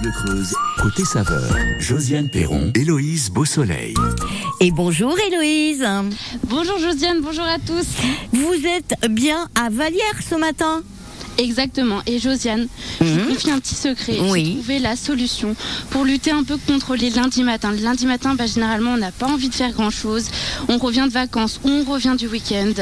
Bleu Creuse, côté saveur. Josiane Perron, Héloïse Beausoleil. Et bonjour Héloïse. Bonjour Josiane, bonjour à tous. Vous êtes bien à Vallière ce matin? Exactement. Et Josiane, je vous confie un petit secret. Oui. J'ai trouvé la solution pour lutter un peu contre les lundis matins. Le lundi matin, bah, généralement, on n'a pas envie de faire grand-chose. On revient de vacances ou on revient du week-end.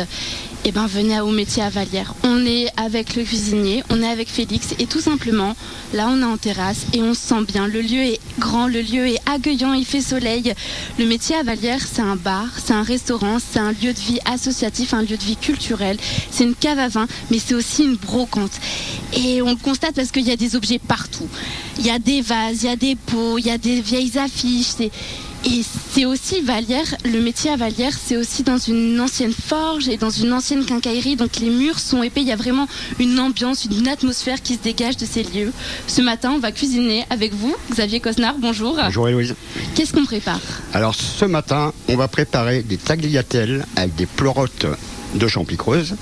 Eh ben, venez au métier à Vallière. On est avec le cuisinier, on est avec Félix et tout simplement, là, on est en terrasse et on se sent bien. Le lieu est grand, le lieu est accueillant, il fait soleil. Le métier à Vallière, c'est un bar, c'est un restaurant, c'est un lieu de vie associatif, un lieu de vie culturel. C'est une cave à vin, mais c'est aussi une brocante. Et on le constate parce qu'il y a des objets partout. Il y a des vases, il y a des pots, il y a des vieilles affiches. Et c'est aussi Vallière, le métier à Vallière, c'est aussi dans une ancienne forge et dans une ancienne quincaillerie. Donc les murs sont épais, il y a vraiment une ambiance, une atmosphère qui se dégage de ces lieux. Ce matin, on va cuisiner avec vous, Xavier Cosnard, bonjour. Bonjour Héloïse. Qu'est-ce qu'on prépare? Alors ce matin, on va préparer des tagliatelles avec des pleurotes de champi creuse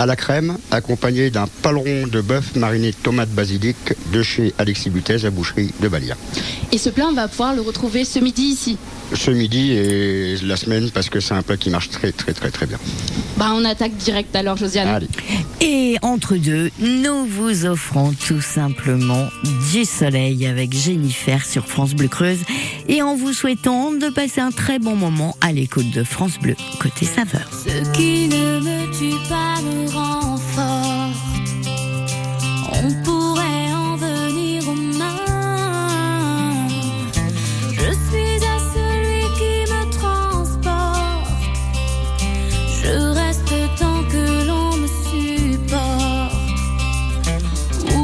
à la crème, accompagné d'un paleron de bœuf mariné de tomates basilic de chez Alexis Butez à Boucherie de Balia. Et ce plat, on va pouvoir le retrouver ce midi ici. Ce midi et la semaine parce que c'est un plat qui marche très très très très bien. Bah, on attaque direct alors, Josiane. Allez. Et entre deux, nous vous offrons tout simplement du soleil avec Jennifer sur France Bleu Creuse et en vous souhaitant de passer un très bon moment à l'écoute de France Bleu côté saveur. Ce qui ne me tue pas me rend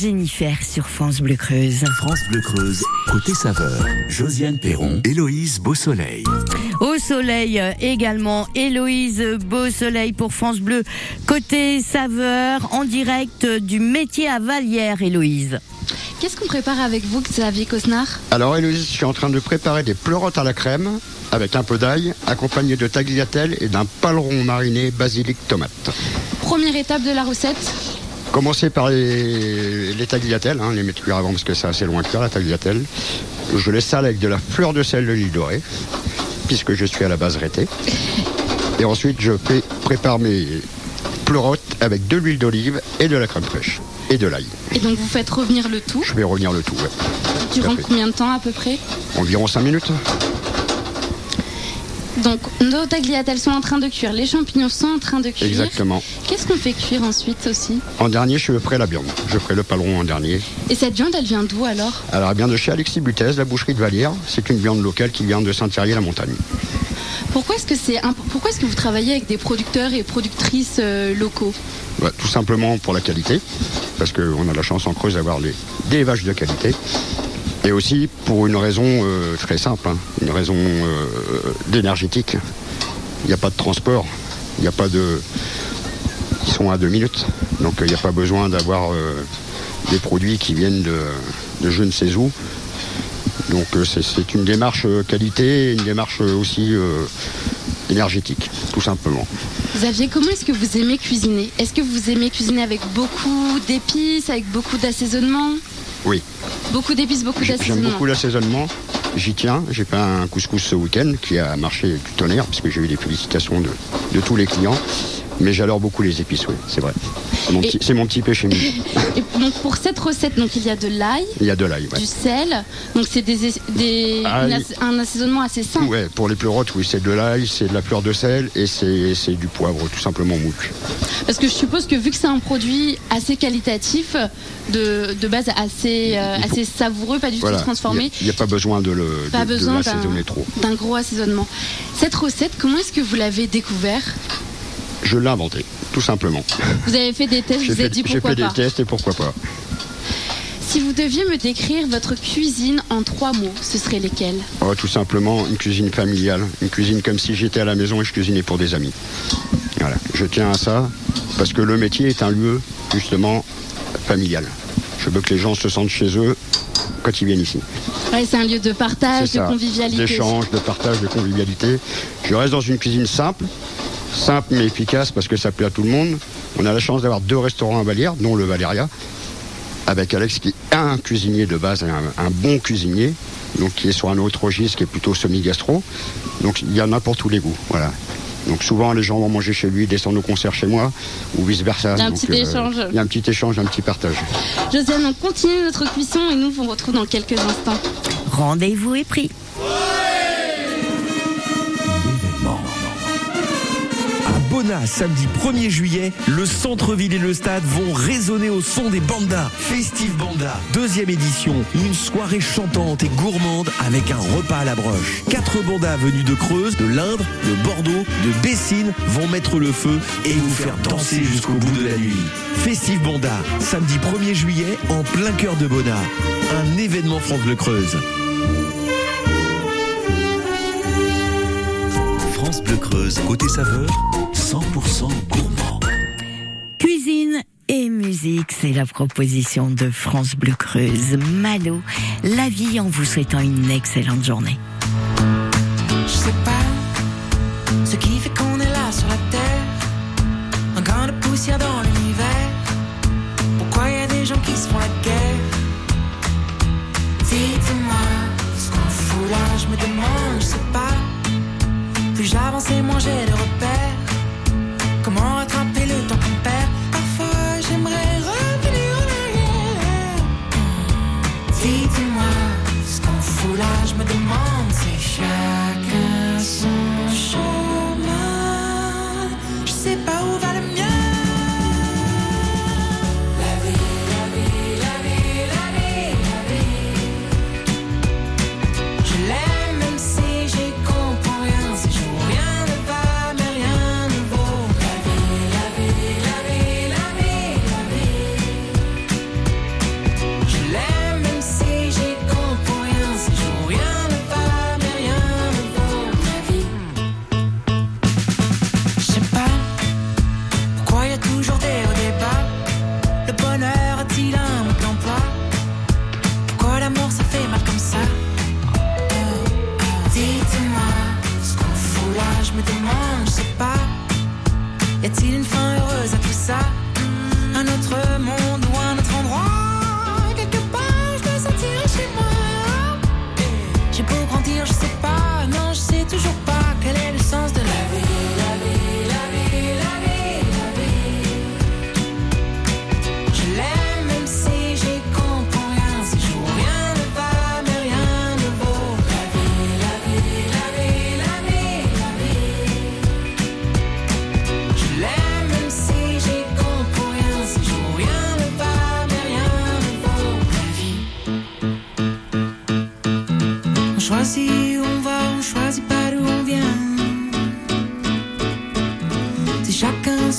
Jennifer sur France Bleu Creuse. France Bleu Creuse, côté saveur. Josiane Perron, Héloïse Beausoleil. Au soleil également, Héloïse Beausoleil pour France Bleu. Côté saveur, en direct du métier à Vallière, Héloïse. Qu'est-ce qu'on prépare avec vous, Xavier Cosnard? Alors Héloïse, je suis en train de préparer des pleurotes à la crème avec un peu d'ail, accompagné de tagliatelle et d'un paleron mariné basilic tomate. Première étape de la recette? Commencer par les, les tagliatelles, hein, les mettre cuire avant parce que c'est assez loin de cuire la tagliatelle. Je les sale avec de la fleur de sel de l'île dorée, puisque je suis à la base rété. Et ensuite, je fais- prépare mes pleurotes avec de l'huile d'olive et de la crème fraîche et de l'ail. Et donc vous faites revenir le tout. Je vais revenir le tout, ouais. Durant combien de temps à peu près? Environ 5 minutes. Donc nos tagliatelles sont en train de cuire, les champignons sont en train de cuire. Exactement. Qu'est-ce qu'on fait cuire ensuite aussi? En dernier, je ferai la viande. Je ferai le paleron en dernier. Et cette viande, elle vient d'où alors? Alors, elle vient de chez Alexis Butez, la boucherie de Vallière. C'est une viande locale qui vient de Saint-Thierry-la-Montagne. Pourquoi est-ce que c'est pourquoi est-ce que vous travaillez avec des producteurs et productrices euh, locaux? Ouais, tout simplement pour la qualité, parce qu'on a la chance en Creuse d'avoir des vaches de qualité. Et aussi pour une raison euh, très simple, hein, une raison euh, d'énergétique. Il n'y a pas de transport, il n'y a pas de. Ils sont à deux minutes, donc euh, il n'y a pas besoin d'avoir euh, des produits qui viennent de, de je ne sais où. Donc c'est- une démarche qualité, une démarche aussi énergétique, tout simplement. Xavier, comment est-ce que vous aimez cuisiner? Est-ce que vous aimez cuisiner avec beaucoup d'épices, avec beaucoup d'assaisonnement? Oui. Beaucoup d'épices, beaucoup J'ai- J'aime d'assaisonnement. beaucoup l'assaisonnement. J'y tiens. J'ai fait un couscous ce week-end qui a marché du tonnerre parce que j'ai eu des félicitations de, de tous les clients. Mais j'adore beaucoup les épices, oui, c'est vrai. C'est mon, mon petit péché donc pour cette recette, donc il y a de l'ail, Il y a de l'ail, ouais. du sel, donc c'est des, des- un assaisonnement assez simple. Ouais, pour les pleurotes, oui, c'est de l'ail, c'est de la fleur de sel et c'est du poivre, tout simplement moulu. Parce que je suppose que vu que c'est un produit assez qualitatif, de, de base assez, euh, Il faut- assez savoureux, pas du Voilà. tout transformé, Il n'y a, pas besoin de le pas de- besoin d'un gros assaisonnement. Cette recette, comment est-ce que vous l'avez découvert? Je l'ai inventé, tout simplement. Vous avez fait des tests, J'ai vous avez dit j'ai pourquoi fait des pas. tests et pourquoi pas. Si vous deviez me décrire votre cuisine en trois mots, ce serait lesquels? Oh, tout simplement une cuisine familiale, une cuisine comme si j'étais à la maison et je cuisinais pour des amis. Voilà, je tiens à ça parce que le métier est un lieu justement familial. Je veux que les gens se sentent chez eux quand ils viennent ici. Ouais, c'est un lieu de partage, de ça, convivialité. d'échange, de partage, de convivialité. Je reste dans une cuisine simple, simple mais efficace parce que ça plaît à tout le monde. On a la chance d'avoir deux restaurants à Vallière, dont le Valéria, avec Alex qui est un cuisinier de base, un, un bon cuisinier, donc qui est sur un autre registre qui est plutôt semi-gastro. Donc il y en a pour tous les goûts. Voilà. Donc souvent les gens vont manger chez lui, descendent au concert chez moi, ou vice versa. Il y a un Donc, petit échange. Il y a un petit échange, un petit partage. Josiane, on continue notre cuisson et nous vous retrouve dans quelques instants. Rendez-vous est pris. Samedi 1er juillet, le centre-ville et le stade vont résonner au son des bandas. Festive Banda, deuxième édition, une soirée chantante et gourmande avec un repas à la broche. Quatre bandas venus de Creuse, de l'Indre, de Bordeaux, de Bessines vont mettre le feu et vous faire danser jusqu'au bout de la nuit. Festive Banda, samedi 1er juillet, en plein cœur de Bona. Un événement France Bleu Creuse. France Bleu Creuse, côté saveur, 100% gourmand. Cuisine et musique, c'est la proposition de France Bleu Creuse. Malo, la vie en vous souhaitant une excellente journée. Je sais pas ce qui fait qu'on est là sur la terre. Un grain de poussière dans l'univers. Pourquoi y a des gens qui se font la guerre? Dites-moi ce qu'on fout là, je me demande, je sais pas. Plus j'avance et moins j'ai de repères.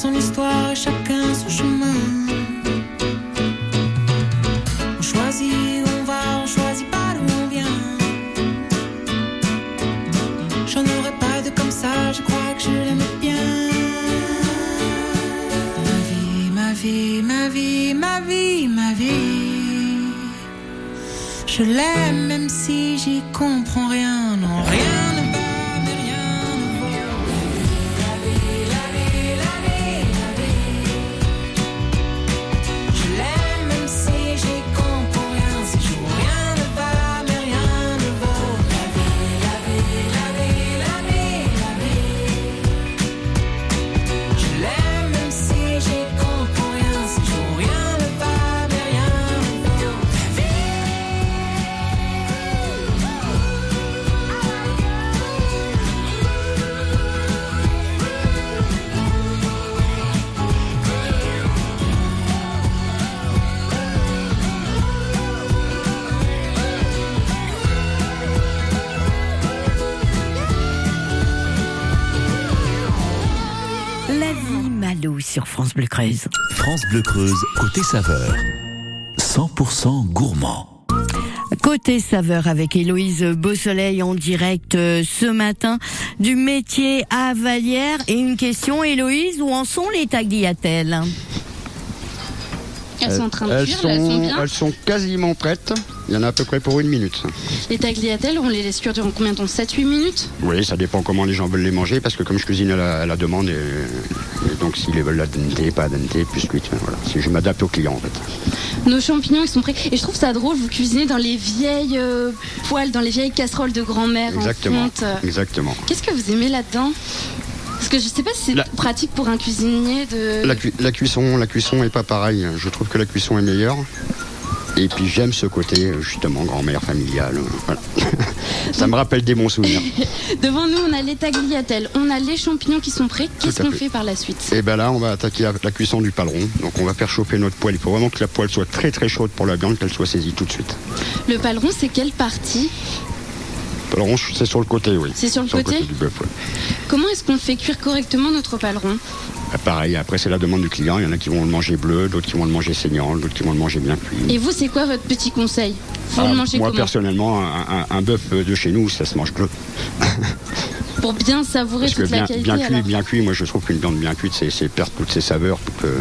son histoire. France Bleu Creuse. France Bleu Creuse, côté saveur. 100% gourmand. Côté saveur avec Héloïse Beausoleil en direct euh, ce matin du métier à Vallière. Et une question, Héloïse, où en sont les tagliatelles? Elles sont en train de elles cuire, elles sont bien. elles sont quasiment prêtes. Il y en a à peu près pour une minute. Les tagliatelles, on les laisse cuire durant combien de temps? 7-8 minutes? Oui, ça dépend comment les gens veulent les manger, parce que comme je cuisine à la, à la demande, et, et donc s'ils les veulent la dente, pas dente, plus cuite, voilà. Je m'adapte au client en fait. Nos champignons, ils sont prêts. Et je trouve ça drôle, vous cuisinez dans les vieilles euh, poêles, dans les vieilles casseroles de grand-mère en Exactement. fonte. Exactement. Qu'est-ce que vous aimez là-dedans? Parce que je sais pas si c'est La- pratique pour un cuisinier de... La, la cuisson, la cuisson est pas pareille. Je trouve que la cuisson est meilleure. Et puis j'aime ce côté euh, justement grand-mère familiale. euh, Voilà. ça me rappelle des bons souvenirs. Devant nous, on a les tagliatelles, on a les champignons qui sont prêts. Qu'est-ce qu'on fait. par la suite? Et ben là, on va attaquer la, la cuisson du paleron. Donc on va faire chauffer notre poêle. Il faut vraiment que la poêle soit très très chaude pour la viande, qu'elle soit saisie tout de suite. Le paleron, c'est quelle partie? Le paleron, c'est sur le côté, oui. C'est sur le côté du bœuf. ouais. Comment est-ce qu'on fait cuire correctement notre paleron? Pareil, après c'est la demande du client. Il y en a qui vont le manger bleu, d'autres qui vont le manger saignant, d'autres qui vont le manger bien cuit. Et vous, c'est quoi votre petit conseil Vous Ah, le mangez moi comment personnellement, un, un- un bœuf de chez nous, ça se mange bleu. Pour bien savourer Parce que toute la bien, qualité bien cuit, alors. bien cuit, moi je trouve qu'une viande bien cuite, c'est perdre toutes ses saveurs, euh,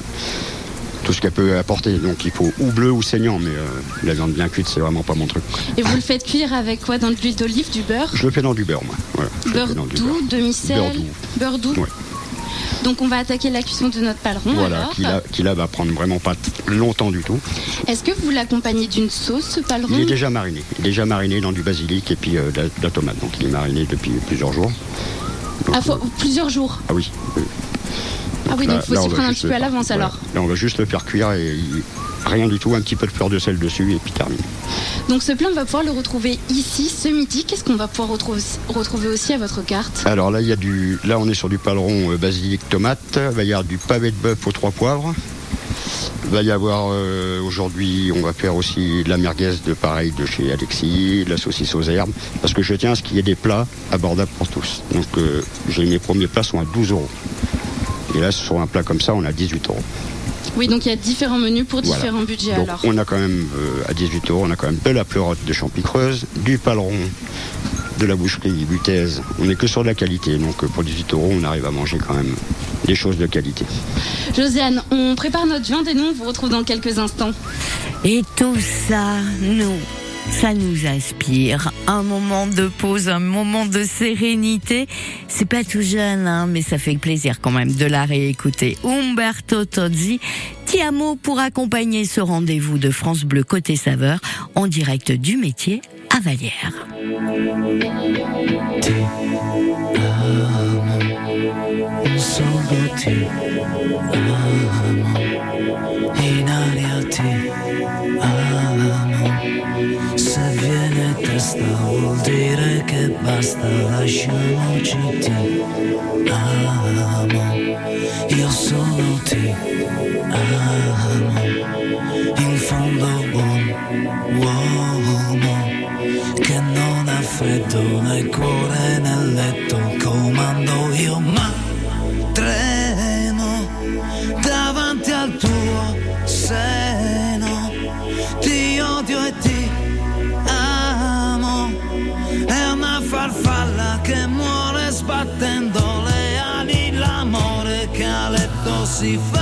tout ce qu'elle peut apporter. Donc il faut ou bleu ou saignant, mais euh, la viande bien cuite, c'est vraiment pas mon truc. Et vous le faites cuire avec quoi Dans de l'huile d'olive, du beurre Je le fais dans du beurre, moi. Voilà, Beurre doux, beurre. demi-sel Beurre doux. Beurre doux Ouais. Donc on va attaquer la cuisson de notre paleron Voilà, alors. qui là, qui là va prendre vraiment pas longtemps du tout. Est-ce que vous l'accompagnez d'une sauce, ce paleron? Il est déjà mariné. Il est déjà mariné dans du basilic et puis euh, de, la, de la tomate. Donc il est mariné depuis plusieurs jours. Donc, Ah, faut- plusieurs jours? ah oui. oui. Ah oui, donc il faut s'y prendre un petit peu à l'avance alors. Là, on va juste le faire cuire et il- rien du tout, un petit peu de fleur de sel dessus et puis terminé. Donc ce plat, on va pouvoir le retrouver ici ce midi. Qu'est-ce qu'on va pouvoir retrouver, retrouver aussi à votre carte? Alors là, il y a du, là on est sur du paleron euh, basilic tomate. Il va y avoir du pavé de bœuf aux trois poivres. Il va y avoir euh, aujourd'hui, on va faire aussi de la merguez de pareil de chez Alexis, de la saucisse aux herbes, parce que je tiens à ce qu'il y ait des plats abordables pour tous. Donc euh, j'ai mes premiers plats sont à 12 euros. Et là, sur un plat comme ça, on a 18 euros. Oui, donc il y a différents menus pour Voilà. différents budgets Donc alors. on a quand même euh, à 18 euros, on a quand même de la pleurote de champi creuse, du paleron, de la boucherie Butèze. On n'est que sur de la qualité, donc euh, pour 18 euros, on arrive à manger quand même des choses de qualité. Josiane, on prépare notre viande et nous on vous retrouve dans quelques instants. Et tout ça, nous, ça nous inspire. Un moment de pause, un moment de sérénité. C'est pas tout jeune, hein, mais ça fait plaisir quand même de la réécouter. Umberto Tozzi, Tiamo pour accompagner ce rendez-vous de France Bleu Côté Saveur en direct du métier à Vallière. Solo ti basta, lasciamoci ti amo. Io solo ti amo, in fondo buon uomo che non ha freddo nel cuore nel letto see.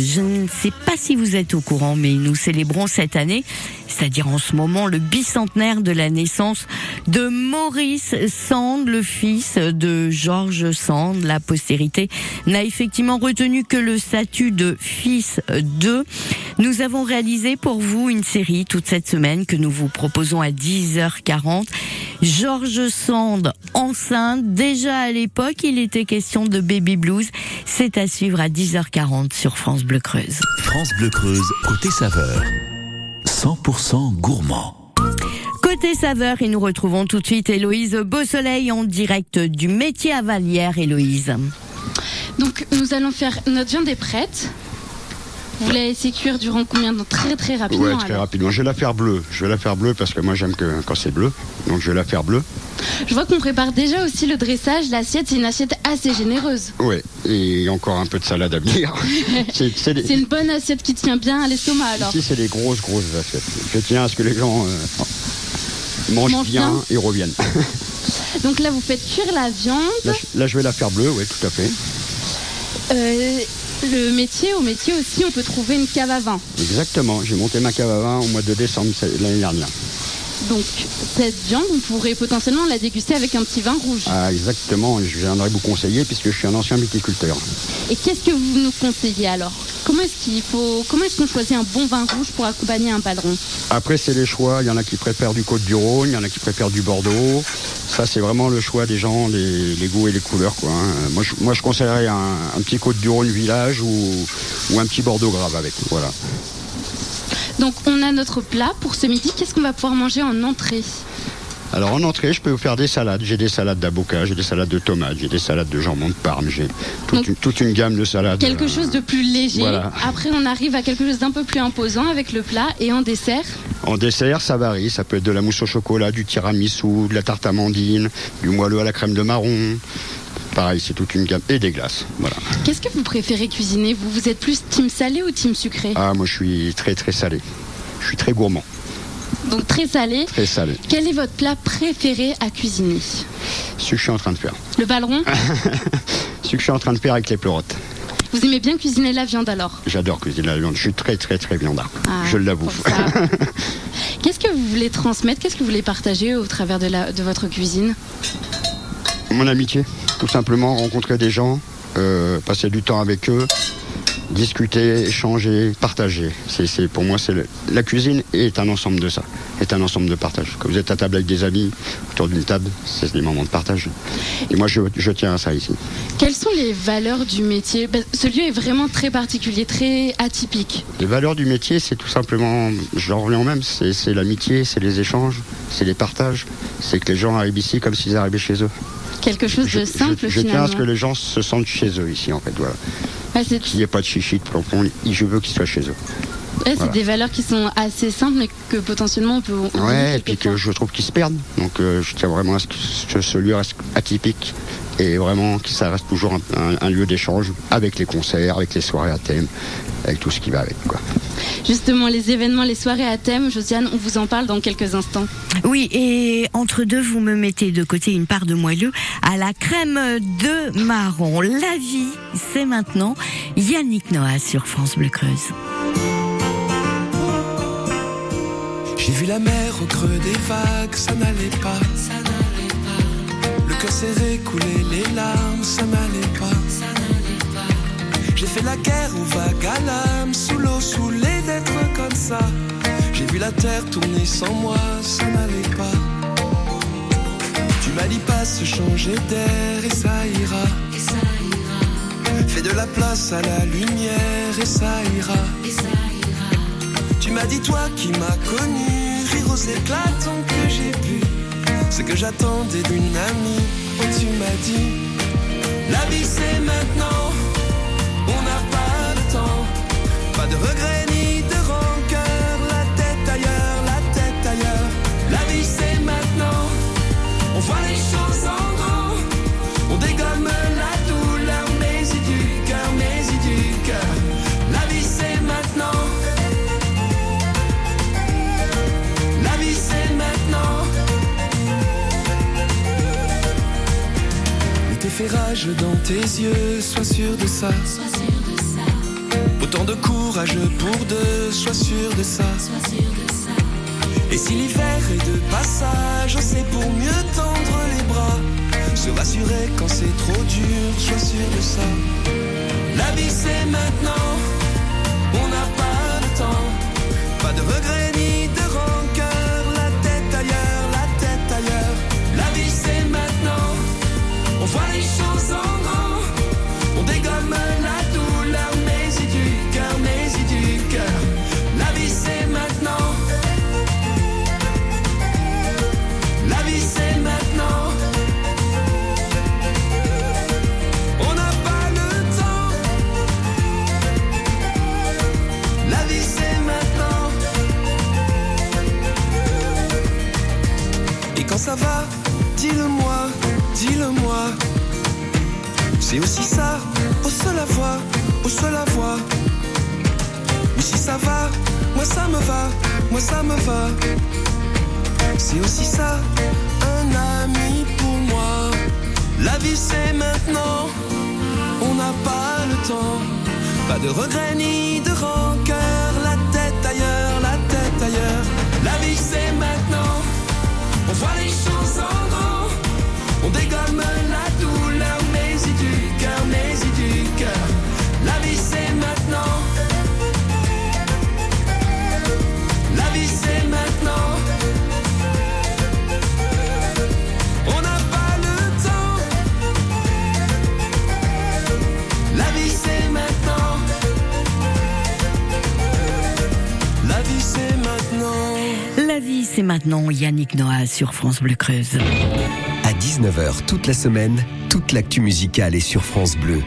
Je ne sais pas si vous êtes au courant, mais nous célébrons cette année, c'est-à-dire en ce moment, le bicentenaire de la naissance de Maurice Sand, le fils de Georges Sand. La postérité n'a effectivement retenu que le statut de fils de. Nous avons réalisé pour vous une série toute cette semaine que nous vous proposons à 10h40. Georges Sand enceinte. Déjà à l'époque, il était question de baby blues. C'est à suivre à 10h40 sur France Bleu Creuse. France Bleu Creuse, côté saveur. 100% gourmand. Côté saveur, et nous retrouvons tout de suite Héloïse Beausoleil en direct du métier à Vallière. Héloïse. Donc nous allons faire notre viande est prête. Vous la laissez cuire durant combien de temps Très très rapidement. Ouais, très alors. rapidement. Je vais la faire bleue. Je vais la faire bleue parce que moi j'aime que quand c'est bleu. Donc je vais la faire bleue. Je vois qu'on prépare déjà aussi le dressage. L'assiette, c'est une assiette assez généreuse. Ouais. Et encore un peu de salade à venir. c'est des- une bonne assiette qui tient bien à l'estomac alors. Ici, c'est des grosses, grosses assiettes. Je tiens à ce que les gens euh, mangent Mangent bien, bien. et reviennent. Donc là, vous faites cuire la viande. Là, je- là, je vais la faire bleue, oui, tout à fait. Euh, le métier, au métier aussi, on peut trouver une cave à vin. Exactement. J'ai monté ma cave à vin au mois de décembre l'année dernière. Donc cette viande, on pourrait potentiellement la déguster avec un petit vin rouge. Ah, exactement. Je viendrai vous conseiller puisque je suis un ancien viticulteur. Et qu'est-ce que vous nous conseillez alors? Comment est-ce qu'il faut Comment est-ce qu'on choisit un bon vin rouge pour accompagner un padron? Après, c'est les choix. Il y en a qui préfèrent du Côte-du-Rhône, il y en a qui préfèrent du Bordeaux. Ça, c'est vraiment le choix des gens, les, les goûts et les couleurs. Quoi, hein. moi, je, moi, je conseillerais un, un petit Côte-du-Rhône village ou, ou un petit Bordeaux grave avec. Voilà. Donc on a notre plat pour ce midi. Qu'est-ce qu'on va pouvoir manger en entrée? Alors en entrée, je peux vous faire des salades. J'ai des salades d'avocat, j'ai des salades de tomates, j'ai des salades de jambon de parme, j'ai toute, une, toute une gamme de salades. Quelque chose de plus léger. voilà. Après, on arrive à quelque chose d'un peu plus imposant avec le plat et en dessert. En dessert, ça varie. Ça peut être de la mousse au chocolat, du tiramisu, de la tarte amandine, du moelleux à la crème de marron. Pareil, c'est toute une gamme. Et des glaces. Voilà. Qu'est-ce que vous préférez cuisiner? Vous, vous êtes plus team salé ou team sucré? Ah, moi, je suis très, très salé. Je suis très gourmand. Donc très salé. Très salé. Quel est votre plat préféré à cuisiner Ce que je suis en train de faire. Le ballon Ce que je suis en train de faire avec les pleurotes. Vous aimez bien cuisiner la viande alors J'adore cuisiner la viande. Je suis très, très, très viandard. Ah, je l'avoue. Qu'est-ce que vous voulez transmettre? Qu'est-ce que vous voulez partager au travers de, la, de votre cuisine? Mon amitié, tout simplement, rencontrer des gens, euh, passer du temps avec eux, discuter, échanger, partager. C'est, pour moi, c'est la cuisine est un ensemble de ça, est un ensemble de partage. Quand vous êtes à table avec des amis, autour d'une table, c'est des moments de partage. Et moi, je, je tiens à ça ici. Quelles sont les valeurs du métier? Ben, Ce lieu est vraiment très particulier, très atypique. Les valeurs du métier, c'est tout simplement, j'en reviens au même, c'est, l'amitié, c'est les échanges, c'est les partages, c'est que les gens arrivent ici comme s'ils arrivaient chez eux. Quelque chose Je, de simple je- je tiens finalement. à ce que les gens se sentent chez eux ici, en fait. Voilà. Qu'il n'y ait pas de chichi, de plomb, je veux qu'ils soient chez eux. ouais, c'est voilà. des valeurs qui sont assez simples mais que potentiellement on peut... oublier Ouais, et puis que je trouve qu'ils se perdent. Donc euh, je tiens vraiment à ce que ce, ce lieu reste atypique et vraiment que ça reste toujours un, un- un lieu d'échange avec les concerts, avec les soirées à thème, avec tout ce qui va avec. Quoi. Justement, les événements, les soirées à thème, Josiane, on vous en parle dans quelques instants. Oui, et entre deux, vous me mettez de côté une part de moelleux à la crème de marron. La vie, c'est maintenant. Yannick Noah sur France Bleu Creuse. J'ai vu la mer au creux des vagues, ça n'allait pas. Ça n'allait pas. Le cœur serré, couler les larmes, ça n'allait pas. Ça n'allait pas. J'ai fait la guerre aux vagues à l'âme, sous l'eau, saoulé d'être comme ça. J'ai vu la terre tourner sans moi, ça n'allait pas. Tu m'as dit pas se changer d'air et ça ira. Et ça ira. Fais de la place à la lumière et ça ira. Et ça ira. Tu m'as dit toi qui m'as connu, rire aux éclatants que j'ai pu. Ce que j'attendais d'une amie, oh tu m'as dit, la vie c'est maintenant, on n'a pas de temps, pas de regrets ni de rancœur. La tête ailleurs, la tête ailleurs. La vie c'est maintenant. On voit les choses en grand. On dégomme la douleur, mais y du cœur, mais y du cœur. La vie c'est maintenant. La vie c'est maintenant. L'été fait rage dans tes yeux, sois sûr de ça. Autant de courage pour deux, sois sûr de ça. Et si l'hiver est de passage, c'est pour mieux tendre les bras. Se rassurer quand c'est trop dur, sois sûr de ça. La vie c'est maintenant, on n'a pas le temps. Pas de regrets ni de rancœur, la tête ailleurs, la tête ailleurs. La vie c'est maintenant, on voit les choses ça va, dis-le-moi, dis-le-moi. C'est aussi ça, au seul la voix, au seul la voix. Mais si ça va, moi ça me va, moi ça me va. C'est aussi ça, un ami pour moi. La vie c'est maintenant, on n'a pas le temps. Pas de regrets ni de rancœur, on voit c'est maintenant Yannick Noah sur France Bleu Creuse. À 19h toute la semaine, toute l'actu musicale est sur France Bleu.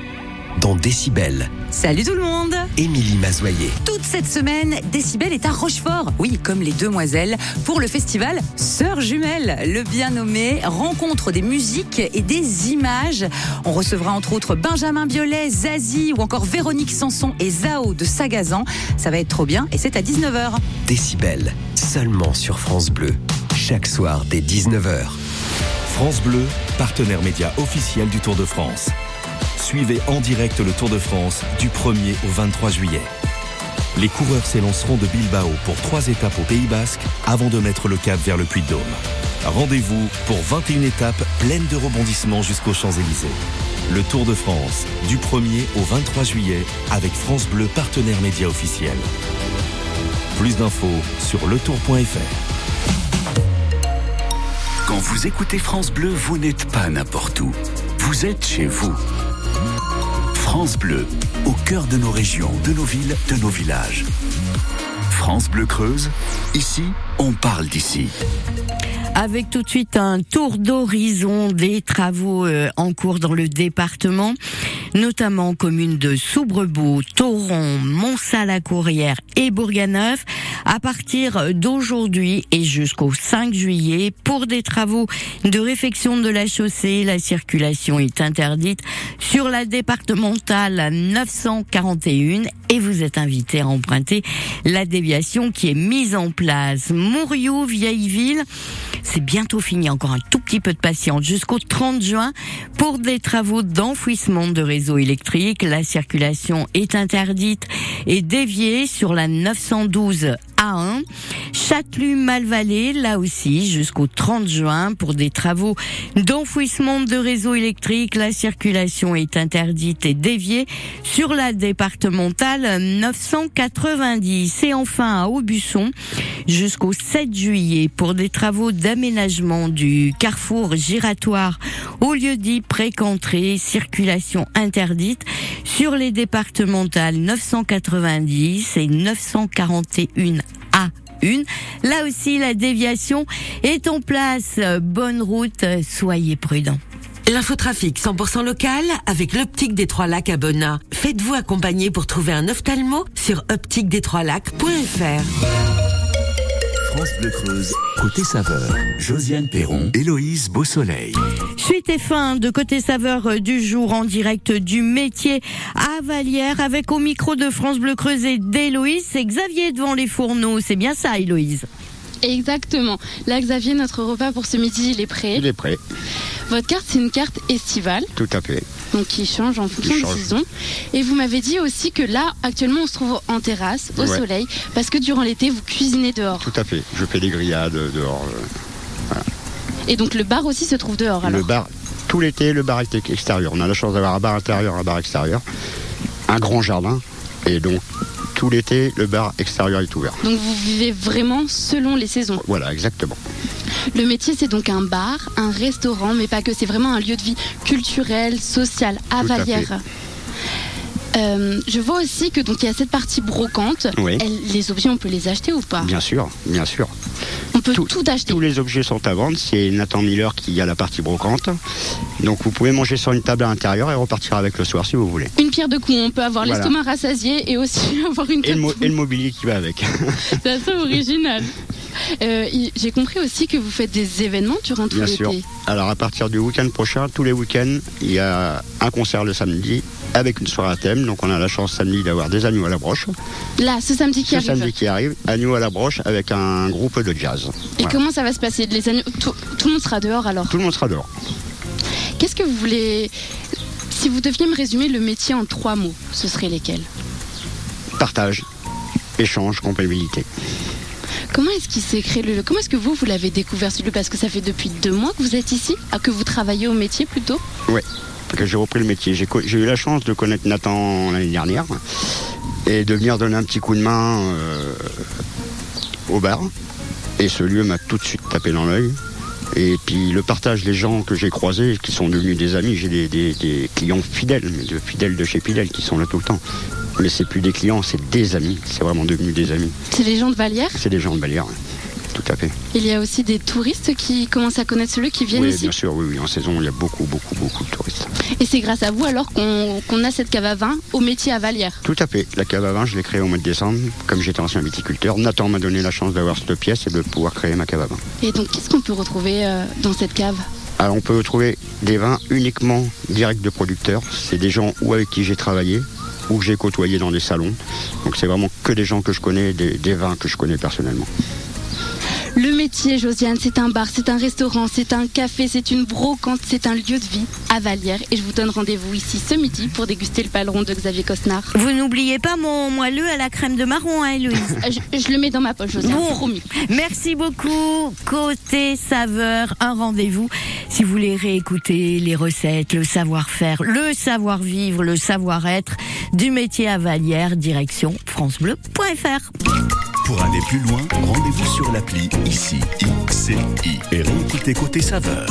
Dans Décibel, Salut tout le monde Émilie Mazoyer. Toute cette semaine, Décibel est à Rochefort, oui, comme les demoiselles, pour le festival Sœurs Jumelles, le bien nommé Rencontre des musiques et des images. On recevra entre autres Benjamin Biolay, Zazie ou encore Véronique Sanson et Zao de Sagazan. Ça va être trop bien et c'est à 19h. Décibel, sur France Bleu. Chaque soir dès 19h. France Bleu, partenaire média officiel du Tour de France. Suivez en direct le Tour de France du 1er au 23 juillet. Les coureurs s'élanceront de Bilbao pour trois étapes au Pays Basque avant de mettre le cap vers le Puy-de-Dôme. Rendez-vous pour 21 étapes pleines de rebondissements jusqu'aux Champs-Élysées. Le Tour de France du 1er au 23 juillet avec France Bleu partenaire média officiel. Plus d'infos sur letour.fr. Quand vous écoutez France Bleu, vous n'êtes pas n'importe où. Vous êtes chez vous. France Bleu, au cœur de nos régions, de nos villes, de nos villages. France Bleu Creuse, ici, on parle d'ici. Avec tout de suite un tour d'horizon des travaux euh, en cours dans le département, notamment communes de Soubrebeau, Toron, Monsal-la-Courrière et Bourganeuf, à partir d'aujourd'hui et jusqu'au 5 juillet, pour des travaux de réfection de la chaussée, la circulation est interdite sur la départementale 941 et vous êtes invité à emprunter la déviation qui est mise en place. Mouriou, Vieilleville, c'est bientôt fini, encore un tout petit peu de patience jusqu'au 30 juin pour des travaux d'enfouissement de réseaux électriques. La circulation est interdite et déviée sur la 912 A1. Châtelu-Malvalais, là aussi, jusqu'au 30 juin pour des travaux d'enfouissement de réseaux électriques. La circulation est interdite et déviée sur la départementale 990. Et enfin à Aubusson, jusqu'au 7 juillet pour des travaux d'aménagement du carrefour giratoire au lieu dit précantré, circulation interdite sur les départementales 990 et 941 A. Une. Là aussi, la déviation est en place. Bonne route, soyez prudents. L'infotrafic 100% local avec l'optique des Trois Lacs à Bonnat. Faites-vous accompagner pour trouver un ophtalmo sur optiquedestroislacs.fr. France Bleu Creuse, côté saveur, Josiane Perron, Héloïse Beausoleil. Suite et fin de Côté Saveur du jour en direct du métier à Vallière avec au micro de France Bleu Creuse et d'Héloïse. C'est Xavier devant les fourneaux. C'est bien ça, Héloïse? Exactement. Là, Xavier, notre repas pour ce midi, il est prêt. Il est prêt, Votre carte, c'est une carte estivale. tout à fait. donc qui change en fonction change. saisons. Et vous m'avez dit aussi que là, actuellement, on se trouve en terrasse, au Ouais. soleil, parce que durant l'été, vous cuisinez dehors. Tout à fait. Je fais des grillades dehors. euh, Et donc le bar aussi se trouve dehors alors Le bar, tout l'été, le bar est extérieur. On a la chance d'avoir un bar intérieur, un bar extérieur, un grand jardin. Et donc, tout l'été, le bar extérieur est ouvert. Donc vous vivez vraiment selon les saisons. Voilà, exactement. Le métier, c'est donc un bar, un restaurant, mais pas que. C'est vraiment un lieu de vie culturel, social, Vallière. Euh, je vois aussi que donc il y a cette partie brocante. Oui. Elle- les objets, on peut les acheter ou pas? Bien sûr, bien sûr. Peut tout, acheter. Tous les objets sont à vendre. C'est Nathan Miller qui a la partie brocante. Donc, vous pouvez manger sur une table à l'intérieur et repartir avec le soir si vous voulez. Une pierre de coups, on peut avoir Voilà. l'estomac rassasié et aussi avoir une Et le, et le mobilier qui va avec. C'est assez original. Euh, J'ai compris aussi que vous faites des événements durant tout Bien sûr. l'été. Alors à partir du week-end prochain, tous les week-ends, il y a un concert le samedi avec une soirée à thème. Donc on a la chance samedi d'avoir des agneaux à la broche. Là, ce samedi qui Ce arrive. samedi qui arrive, agneaux à la broche avec un groupe de jazz. Et Voilà. comment ça va se passer Les agneaux- tout, tout le monde sera dehors alors? Tout le monde sera dehors. Qu'est-ce que vous voulez. Si vous deviez me résumer le métier en trois mots, ce serait lesquels? Partage, échange, compatibilité. Comment est-ce qu'il s'est créé le. Comment est-ce que vous, vous l'avez découvert celui Parce que ça fait depuis deux mois que vous êtes ici, que vous travaillez au métier plutôt? Ouais, j'ai repris le métier. J'ai eu la chance de connaître Nathan l'année dernière et de venir donner un petit coup de main euh, au bar. Et ce lieu m'a tout de suite tapé dans l'œil. Et puis le partage des gens que j'ai croisés, qui sont devenus des amis, j'ai des, des- des clients fidèles, mais de fidèles de chez Fidèle qui sont là tout le temps. Mais c'est plus des clients, c'est des amis. C'est vraiment devenu des amis. C'est les gens de Vallière? C'est des gens de Balière, tout à fait. Il y a aussi des touristes qui commencent à connaître ce lieu, qui viennent Oui, ici. bien sûr, oui, oui. En saison, il y a beaucoup, beaucoup, beaucoup de touristes. Et c'est grâce à vous alors qu'on a cette cave à vin au métier à Vallière. Tout à fait. La cave à vin, je l'ai créée au mois de décembre. Comme j'étais ancien viticulteur, Nathan m'a donné la chance d'avoir cette pièce et de pouvoir créer ma cave à vin. Et donc, qu'est-ce qu'on peut retrouver euh, dans cette cave? Alors, on peut trouver des vins uniquement directs de producteurs. C'est des gens ou avec qui j'ai travaillé ou que j'ai côtoyé dans des salons. Donc, c'est vraiment que des gens que je connais, des, des vins que je connais personnellement. Le métier, Josiane, c'est un bar, c'est un restaurant, c'est un café, c'est une brocante, c'est un lieu de vie à Vallière. Et je vous donne rendez-vous ici ce midi pour déguster le paleron de Xavier Cosnard. Vous n'oubliez pas mon moelleux à la crème de marron, hein, Héloïse Euh, je, je le mets dans ma poche, Josiane, Bon. promis. Merci beaucoup. Côté saveur, un rendez-vous. Si vous voulez réécouter les recettes, le savoir-faire, le savoir-vivre, le savoir-être du métier à Vallière, direction francebleu.fr. Pour aller plus loin, rendez-vous sur l'appli ICI, ICI et réécoutez Côté Saveur.